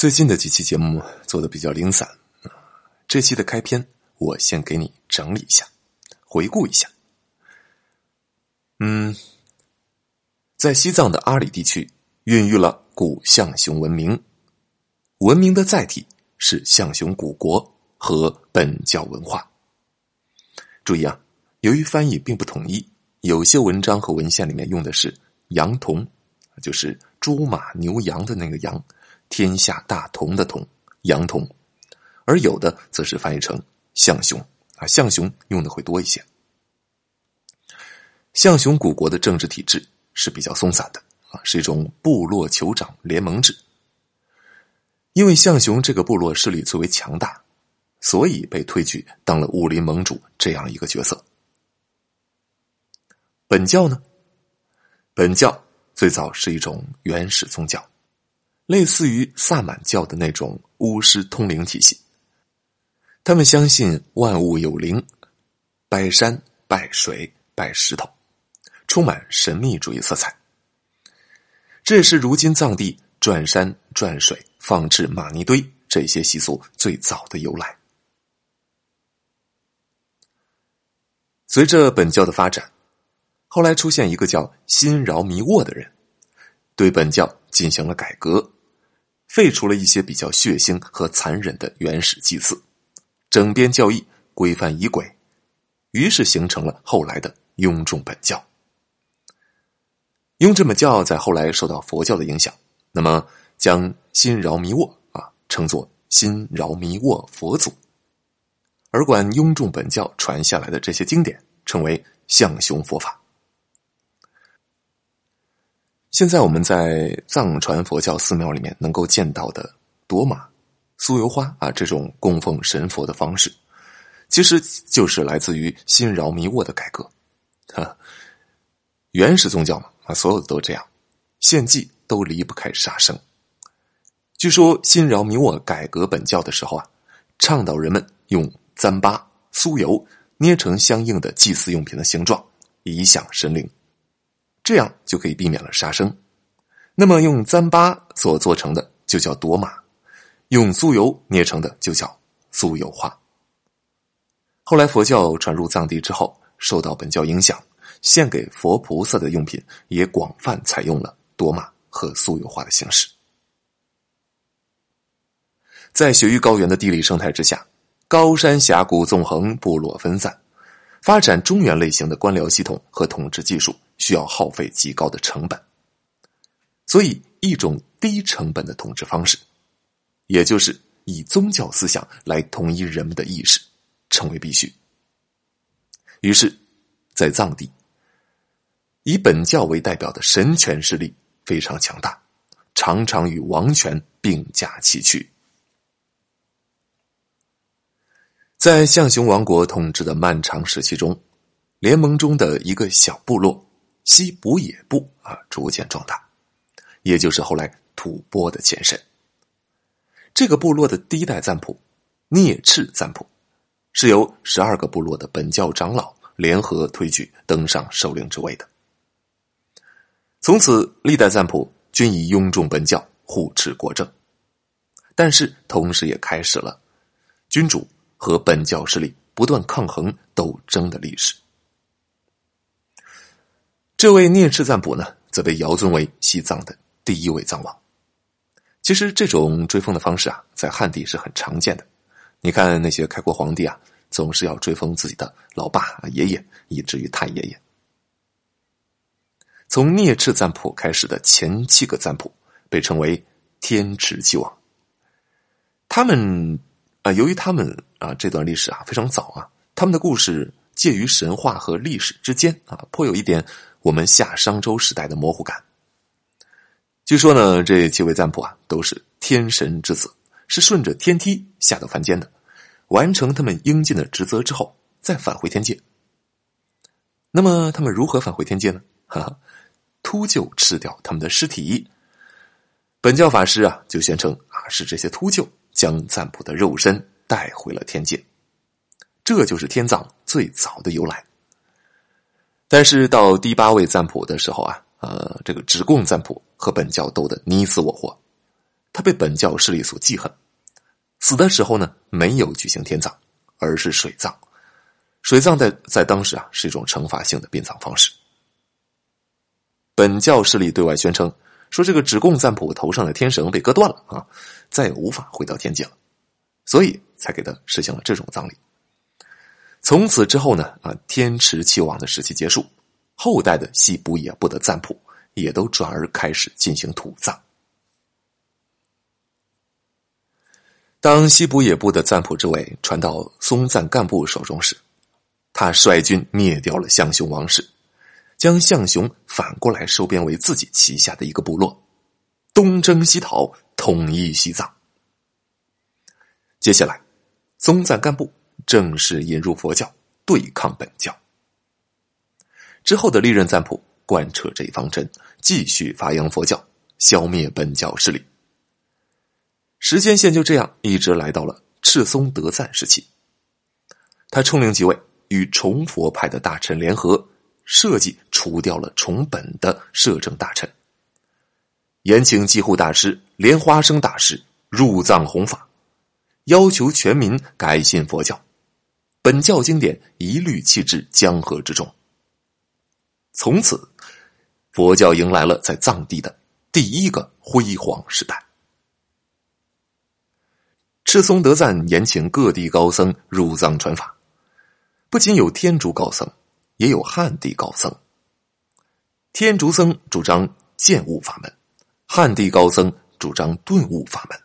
最近的几期节目做的比较零散，这期的开篇我先给你整理一下，回顾一下。嗯，在西藏的阿里地区，孕育了古象雄文明，文明的载体是象雄古国和本教文化。注意啊，由于翻译并不统一，有些文章和文献里面用的是“羊童”，就是猪马牛羊的那个“羊”。天下大同的同，阳同，而有的则是翻译成象雄啊，象雄用的会多一些。象雄古国的政治体制是比较松散的啊，是一种部落酋长联盟制。因为象雄这个部落势力最为强大，所以被推举当了武林盟主这样一个角色。本教呢，本教最早是一种原始宗教。类似于萨满教的那种巫师通灵体系，他们相信万物有灵，拜山拜水拜石头，充满神秘主义色彩。这也是如今藏地转山转水、放置玛尼堆这些习俗最早的由来。随着本教的发展，后来出现一个叫辛饶弥沃的人，对本教进行了改革。废除了一些比较血腥和残忍的原始祭祀，整编教义，规范仪轨，于是形成了后来的雍仲本教。雍正本教在后来受到佛教的影响，那么将新饶弥沃啊称作新饶弥沃佛祖，而管雍仲本教传下来的这些经典称为象雄佛法。现在我们在藏传佛教寺庙里面能够见到的朵玛、酥油花啊，这种供奉神佛的方式，其实就是来自于新饶弥沃的改革。哈，原始宗教嘛，啊，所有的都这样，献祭都离不开杀生。据说新饶弥沃改革本教的时候啊，倡导人们用糌粑、酥油捏成相应的祭祀用品的形状，以享神灵。这样就可以避免了杀生。那么用糌粑所做成的就叫朵玛，用酥油捏成的就叫酥油花。后来佛教传入藏地之后，受到本教影响，献给佛菩萨的用品也广泛采用了朵玛和酥油花的形式。在雪域高原的地理生态之下，高山峡谷纵横，部落分散，发展中原类型的官僚系统和统治技术。需要耗费极高的成本，所以一种低成本的统治方式，也就是以宗教思想来统一人们的意识，成为必须。于是，在藏地，以本教为代表的神权势力非常强大，常常与王权并驾齐驱。在象雄王国统治的漫长时期中，联盟中的一个小部落。西伯野部啊，逐渐壮大，也就是后来吐蕃的前身。这个部落的第一代赞普聂赤赞普，是由十二个部落的本教长老联合推举登上首领之位的。从此，历代赞普均以拥重本教护持国政，但是同时也开始了君主和本教势力不断抗衡斗争的历史。这位聂赤赞普呢，则被遥尊为西藏的第一位藏王。其实，这种追封的方式啊，在汉地是很常见的。你看那些开国皇帝啊，总是要追封自己的老爸、爷爷，以至于太爷爷。从聂赤赞普开始的前七个赞普，被称为天池七王。他们啊，由于他们啊，这段历史啊非常早啊，他们的故事介于神话和历史之间啊，颇有一点。我们夏商周时代的模糊感。据说呢，这七位赞普啊，都是天神之子，是顺着天梯下到凡间的，完成他们应尽的职责之后，再返回天界。那么，他们如何返回天界呢？哈哈，秃鹫吃掉他们的尸体。本教法师啊，就宣称啊，是这些秃鹫将赞普的肉身带回了天界。这就是天葬最早的由来。但是到第八位赞普的时候啊，呃，这个直贡赞普和本教斗得你死我活，他被本教势力所记恨，死的时候呢，没有举行天葬，而是水葬。水葬在在当时啊，是一种惩罚性的殡葬方式。本教势力对外宣称说，这个指贡赞普头上的天绳被割断了啊，再也无法回到天界了，所以才给他实行了这种葬礼。从此之后呢，啊，天池气王的时期结束，后代的西卜也部的赞普也都转而开始进行土葬。当西卜也部的赞普之位传到松赞干部手中时，他率军灭掉了象雄王室，将象雄反过来收编为自己旗下的一个部落，东征西讨，统一西藏。接下来，松赞干部。正式引入佛教，对抗本教。之后的历任赞普贯彻这一方针，继续发扬佛教，消灭本教势力。时间线就这样一直来到了赤松德赞时期。他冲领几位与崇佛派的大臣联合，设计除掉了崇本的摄政大臣，延请济护大师莲花生大师入藏弘法，要求全民改信佛教。本教经典一律弃置江河之中。从此，佛教迎来了在藏地的第一个辉煌时代。赤松德赞延请各地高僧入藏传法，不仅有天竺高僧，也有汉地高僧。天竺僧主张见悟法门，汉地高僧主张顿悟法门。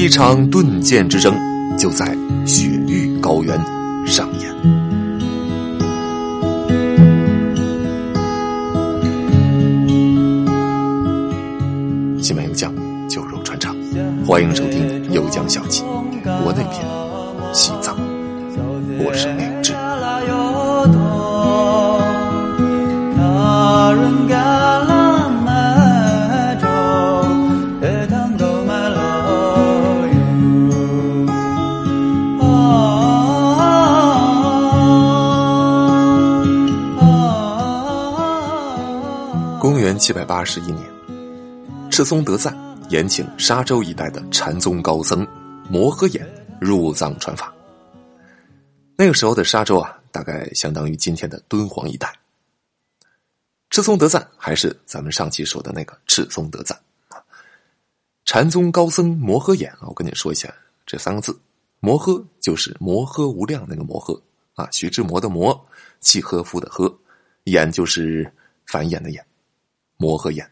一场顿剑之争就在雪域高原上演。西门有将，酒肉穿肠，欢迎收听《有将小记》国内篇《西藏》，我是明七百八十一年，赤松德赞延请沙州一带的禅宗高僧摩诃衍入藏传法。那个时候的沙州啊，大概相当于今天的敦煌一带。赤松德赞还是咱们上期说的那个赤松德赞啊。禅宗高僧摩诃衍啊，我跟你说一下这三个字：摩诃就是摩诃无量那个摩诃啊，徐志摩的摩，契诃夫的诃，衍就是繁衍的衍。摩诃眼，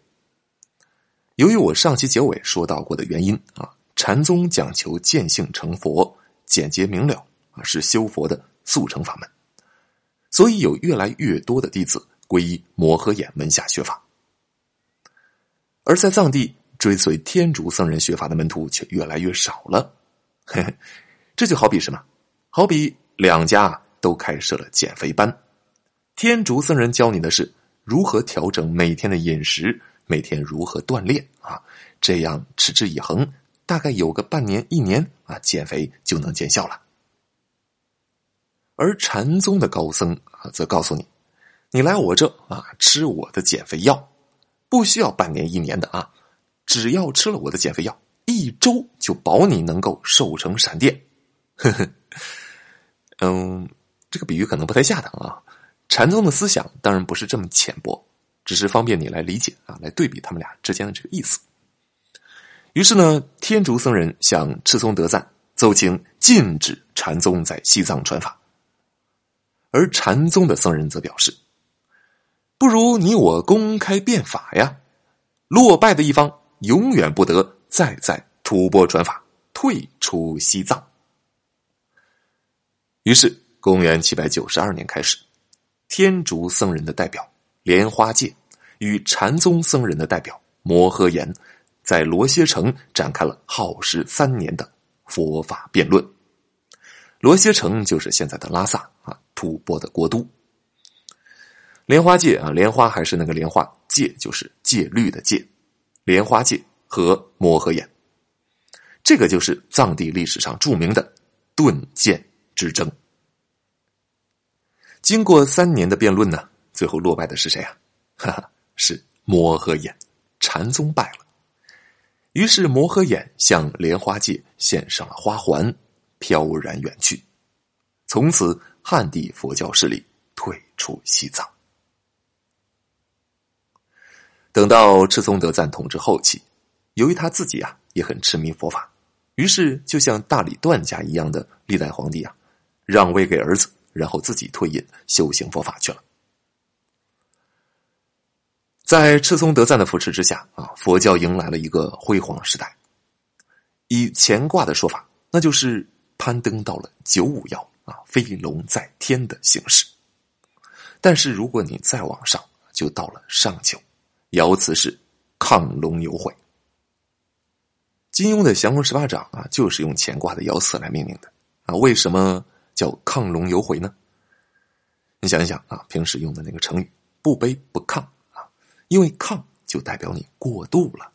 由于我上期结尾说到过的原因啊，禅宗讲求见性成佛，简洁明了啊，是修佛的速成法门，所以有越来越多的弟子皈依摩诃衍门下学法，而在藏地追随天竺僧人学法的门徒却越来越少了。嘿嘿，这就好比什么？好比两家都开设了减肥班，天竺僧人教你的是。如何调整每天的饮食？每天如何锻炼啊？这样持之以恒，大概有个半年、一年啊，减肥就能见效了。而禅宗的高僧啊，则告诉你：你来我这啊，吃我的减肥药，不需要半年、一年的啊，只要吃了我的减肥药，一周就保你能够瘦成闪电。呵 呵，嗯，这个比喻可能不太恰当啊。禅宗的思想当然不是这么浅薄，只是方便你来理解啊，来对比他们俩之间的这个意思。于是呢，天竺僧人向赤松德赞奏请禁止禅宗在西藏传法，而禅宗的僧人则表示：“不如你我公开变法呀，落败的一方永远不得再在吐蕃传法，退出西藏。”于是，公元七百九十二年开始。天竺僧人的代表莲花戒与禅宗僧人的代表摩诃衍，在罗歇城展开了耗时三年的佛法辩论。罗歇城就是现在的拉萨啊，吐蕃的国都。莲花戒啊，莲花还是那个莲花，戒就是戒律的戒。莲花戒和摩诃衍，这个就是藏地历史上著名的顿剑之争。经过三年的辩论呢，最后落败的是谁啊？哈哈，是摩诃衍，禅宗败了。于是摩诃衍向莲花界献上了花环，飘然远去。从此，汉地佛教势力退出西藏。等到赤松德赞统治后期，由于他自己啊也很痴迷佛法，于是就像大理段家一样的历代皇帝啊，让位给儿子，然后自己退隐修行佛法去了。在赤松德赞的扶持之下啊，佛教迎来了一个辉煌时代。以乾卦的说法，那就是攀登到了九五爻啊，飞龙在天的形式。但是如果你再往上，就到了上九，爻辞是亢龙有悔。金庸的降龙十八掌啊，就是用乾卦的爻辞来命名的啊。为什么叫亢龙有悔呢？你想一想啊，平时用的那个成语“不卑不亢”。啊因为亢就代表你过度了。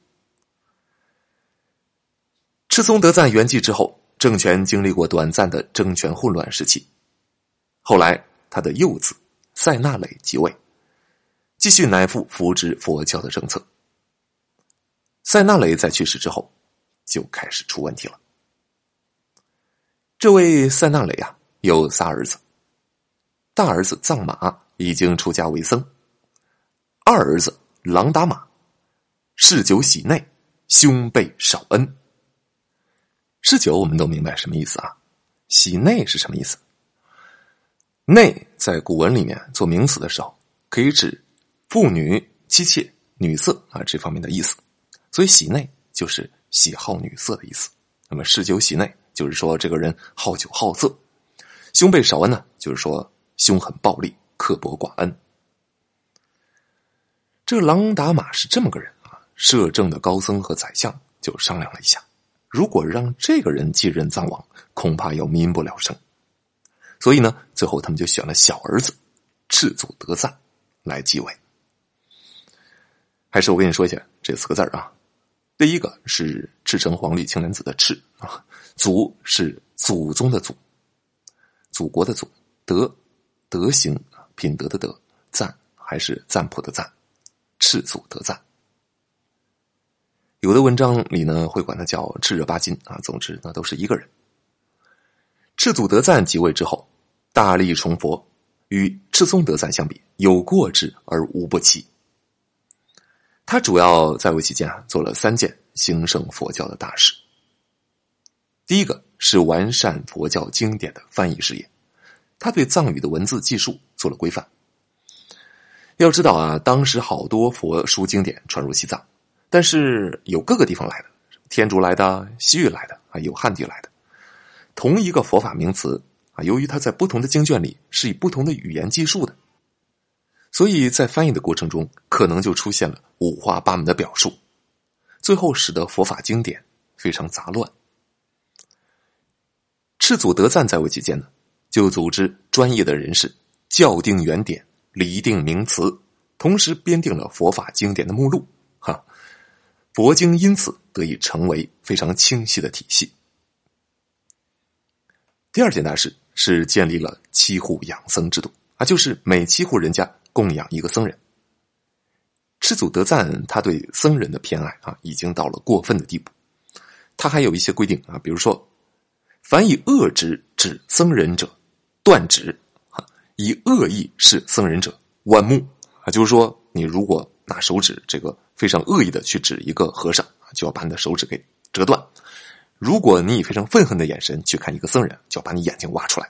赤松德赞圆寂之后，政权经历过短暂的政权混乱时期。后来，他的幼子塞纳雷即位，继续乃父扶植佛教的政策。塞纳雷在去世之后，就开始出问题了。这位塞纳雷啊，有仨儿子，大儿子藏马已经出家为僧，二儿子。狼打马，嗜酒喜内，兄辈少恩。嗜酒我们都明白什么意思啊？喜内是什么意思？内在古文里面做名词的时候，可以指妇女、妻妾、女色啊这方面的意思。所以喜内就是喜好女色的意思。那么嗜酒喜内就是说这个人好酒好色。兄辈少恩呢，就是说凶狠暴力、刻薄寡恩。这郎达马是这么个人啊，摄政的高僧和宰相就商量了一下，如果让这个人继任藏王，恐怕要民不聊生。所以呢，最后他们就选了小儿子赤祖德赞来继位。还是我跟你说一下这四个字啊，第一个是赤橙黄绿青蓝紫的赤啊，祖是祖宗的祖，祖国的祖，德德行品德的德，赞还是赞普的赞。赤祖德赞，有的文章里呢会管他叫赤热巴金啊。总之，那都是一个人。赤祖德赞即位之后，大力崇佛，与赤松德赞相比，有过之而无不及。他主要在位期间啊，做了三件兴盛佛教的大事。第一个是完善佛教经典的翻译事业，他对藏语的文字技术做了规范。要知道啊，当时好多佛书经典传入西藏，但是有各个地方来的，天竺来的、西域来的啊，有汉地来的。同一个佛法名词啊，由于它在不同的经卷里是以不同的语言记述的，所以在翻译的过程中，可能就出现了五花八门的表述，最后使得佛法经典非常杂乱。赤祖德赞在位期间呢，就组织专业的人士校定原点。厘定名词，同时编定了佛法经典的目录，哈，佛经因此得以成为非常清晰的体系。第二件大事是建立了七户养僧制度啊，就是每七户人家供养一个僧人。赤祖德赞他对僧人的偏爱啊，已经到了过分的地步。他还有一些规定啊，比如说，凡以恶之指僧人者，断指。以恶意视僧人者，剜目啊，就是说，你如果拿手指这个非常恶意的去指一个和尚就要把你的手指给折断；如果你以非常愤恨的眼神去看一个僧人，就要把你眼睛挖出来。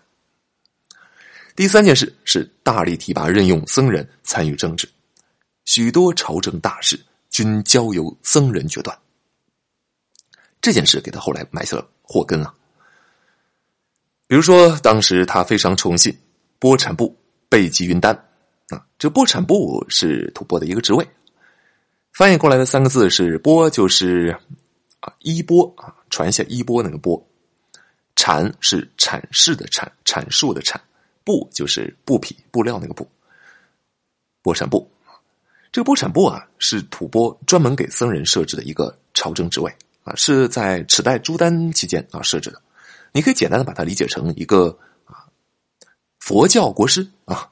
第三件事是大力提拔任用僧人参与政治，许多朝政大事均交由僧人决断。这件事给他后来埋下了祸根啊。比如说，当时他非常宠信。波产部备吉云丹啊，这波产部是吐蕃的一个职位，翻译过来的三个字是“波”，就是啊衣钵啊，传下衣钵那个钵；“阐”是阐释的阐，阐述的阐；“布”就是布匹布料那个布。波产部，这个波产部啊，是吐蕃专门给僧人设置的一个朝政职位啊，是在齿代朱丹期间啊设置的。你可以简单的把它理解成一个。佛教国师啊，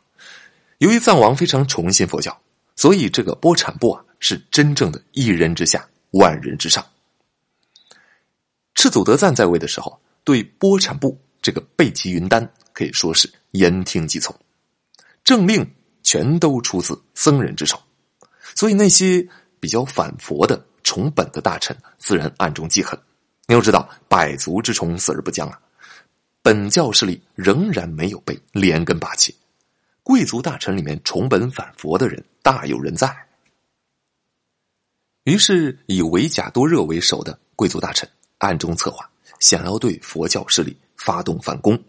由于藏王非常崇信佛教，所以这个波产部啊是真正的一人之下，万人之上，赤祖德赞在位的时候，对波产部这个备急云丹可以说是言听计从，政令全都出自僧人之手，所以那些比较反佛的崇本的大臣自然暗中记恨。你要知道，百足之虫，死而不僵啊！本教势力仍然没有被连根拔起，贵族大臣里面崇本反佛的人大有人在。于是，以维贾多热为首的贵族大臣暗中策划，想要对佛教势力发动反攻。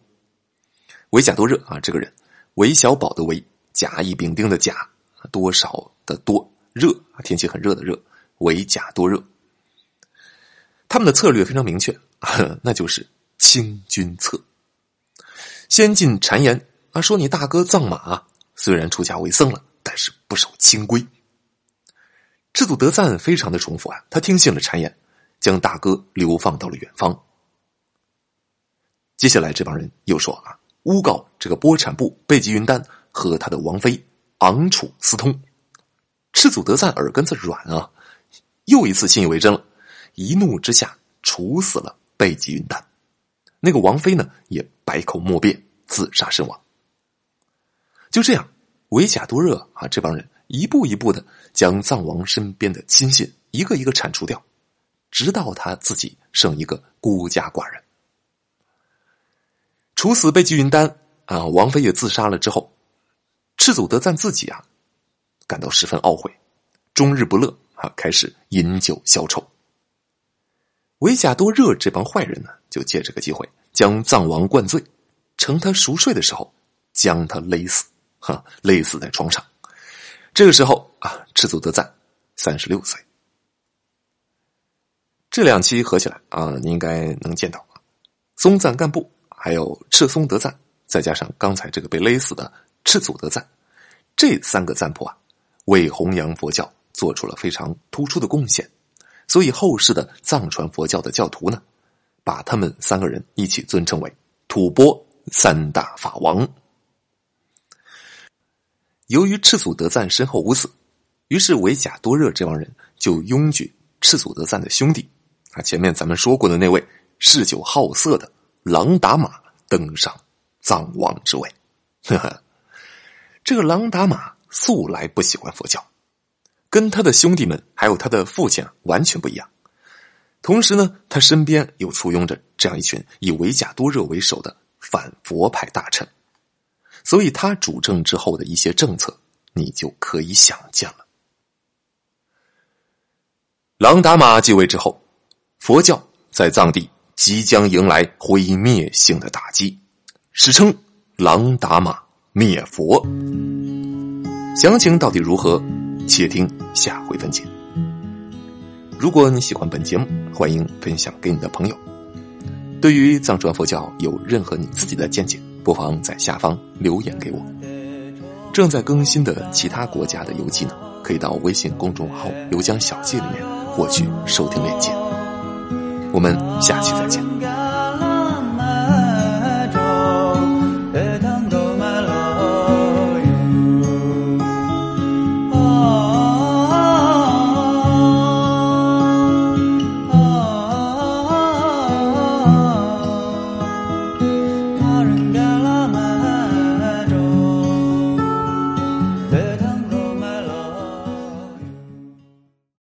维贾多热啊，这个人，韦小宝的韦，甲乙丙丁的甲，多少的多，热，天气很热的热，维贾多热。他们的策略非常明确，那就是清君侧。先进谗言啊，说你大哥藏马虽然出家为僧了，但是不守清规。赤祖德赞非常的重复啊，他听信了谗言，将大哥流放到了远方。接下来这帮人又说啊，诬告这个波产部贝吉云丹和他的王妃昂楚私通。赤祖德赞耳根子软啊，又一次信以为真了，一怒之下处死了贝吉云丹。那个王妃呢，也百口莫辩，自杀身亡。就这样，维贾多热啊，这帮人。一步一步的将藏王身边的亲信一个一个铲除掉，直到他自己剩一个孤家寡人。处死贝吉云丹啊，王妃也自杀了之后，赤祖德赞自己啊感到十分懊悔，终日不乐啊，开始饮酒消愁。维贾多热这帮坏人呢，就借这个机会将藏王灌醉，趁他熟睡的时候将他勒死，哈，勒死在床上。这个时候啊，赤祖德赞三十六岁。这两期合起来啊，你应该能见到，松赞干布还有赤松德赞，再加上刚才这个被勒死的赤祖德赞，这三个赞普啊，为弘扬佛教做出了非常突出的贡献，所以后世的藏传佛教的教徒呢，把他们三个人一起尊称为吐蕃三大法王。由于赤祖德赞身后无子，于是维贾多热这帮人就拥举赤祖德赞的兄弟啊，前面咱们说过的那位嗜酒好色的朗达玛登上藏王之位。呵呵，这个朗达玛素来不喜欢佛教，跟他的兄弟们还有他的父亲完全不一样。同时呢，他身边又簇拥着这样一群以维贾多热为首的反佛派大臣。所以他主政之后的一些政策，你就可以想见了。朗达玛继位之后，佛教在藏地即将迎来毁灭性的打击，史称“朗达玛灭佛”。详情到底如何，且听下回分解。如果你喜欢本节目，欢迎分享给你的朋友。对于藏传佛教有任何你自己的见解？不妨在下方留言给我。正在更新的其他国家的游记呢，可以到微信公众号“游江小记”里面获取收听链接。我们下期再见。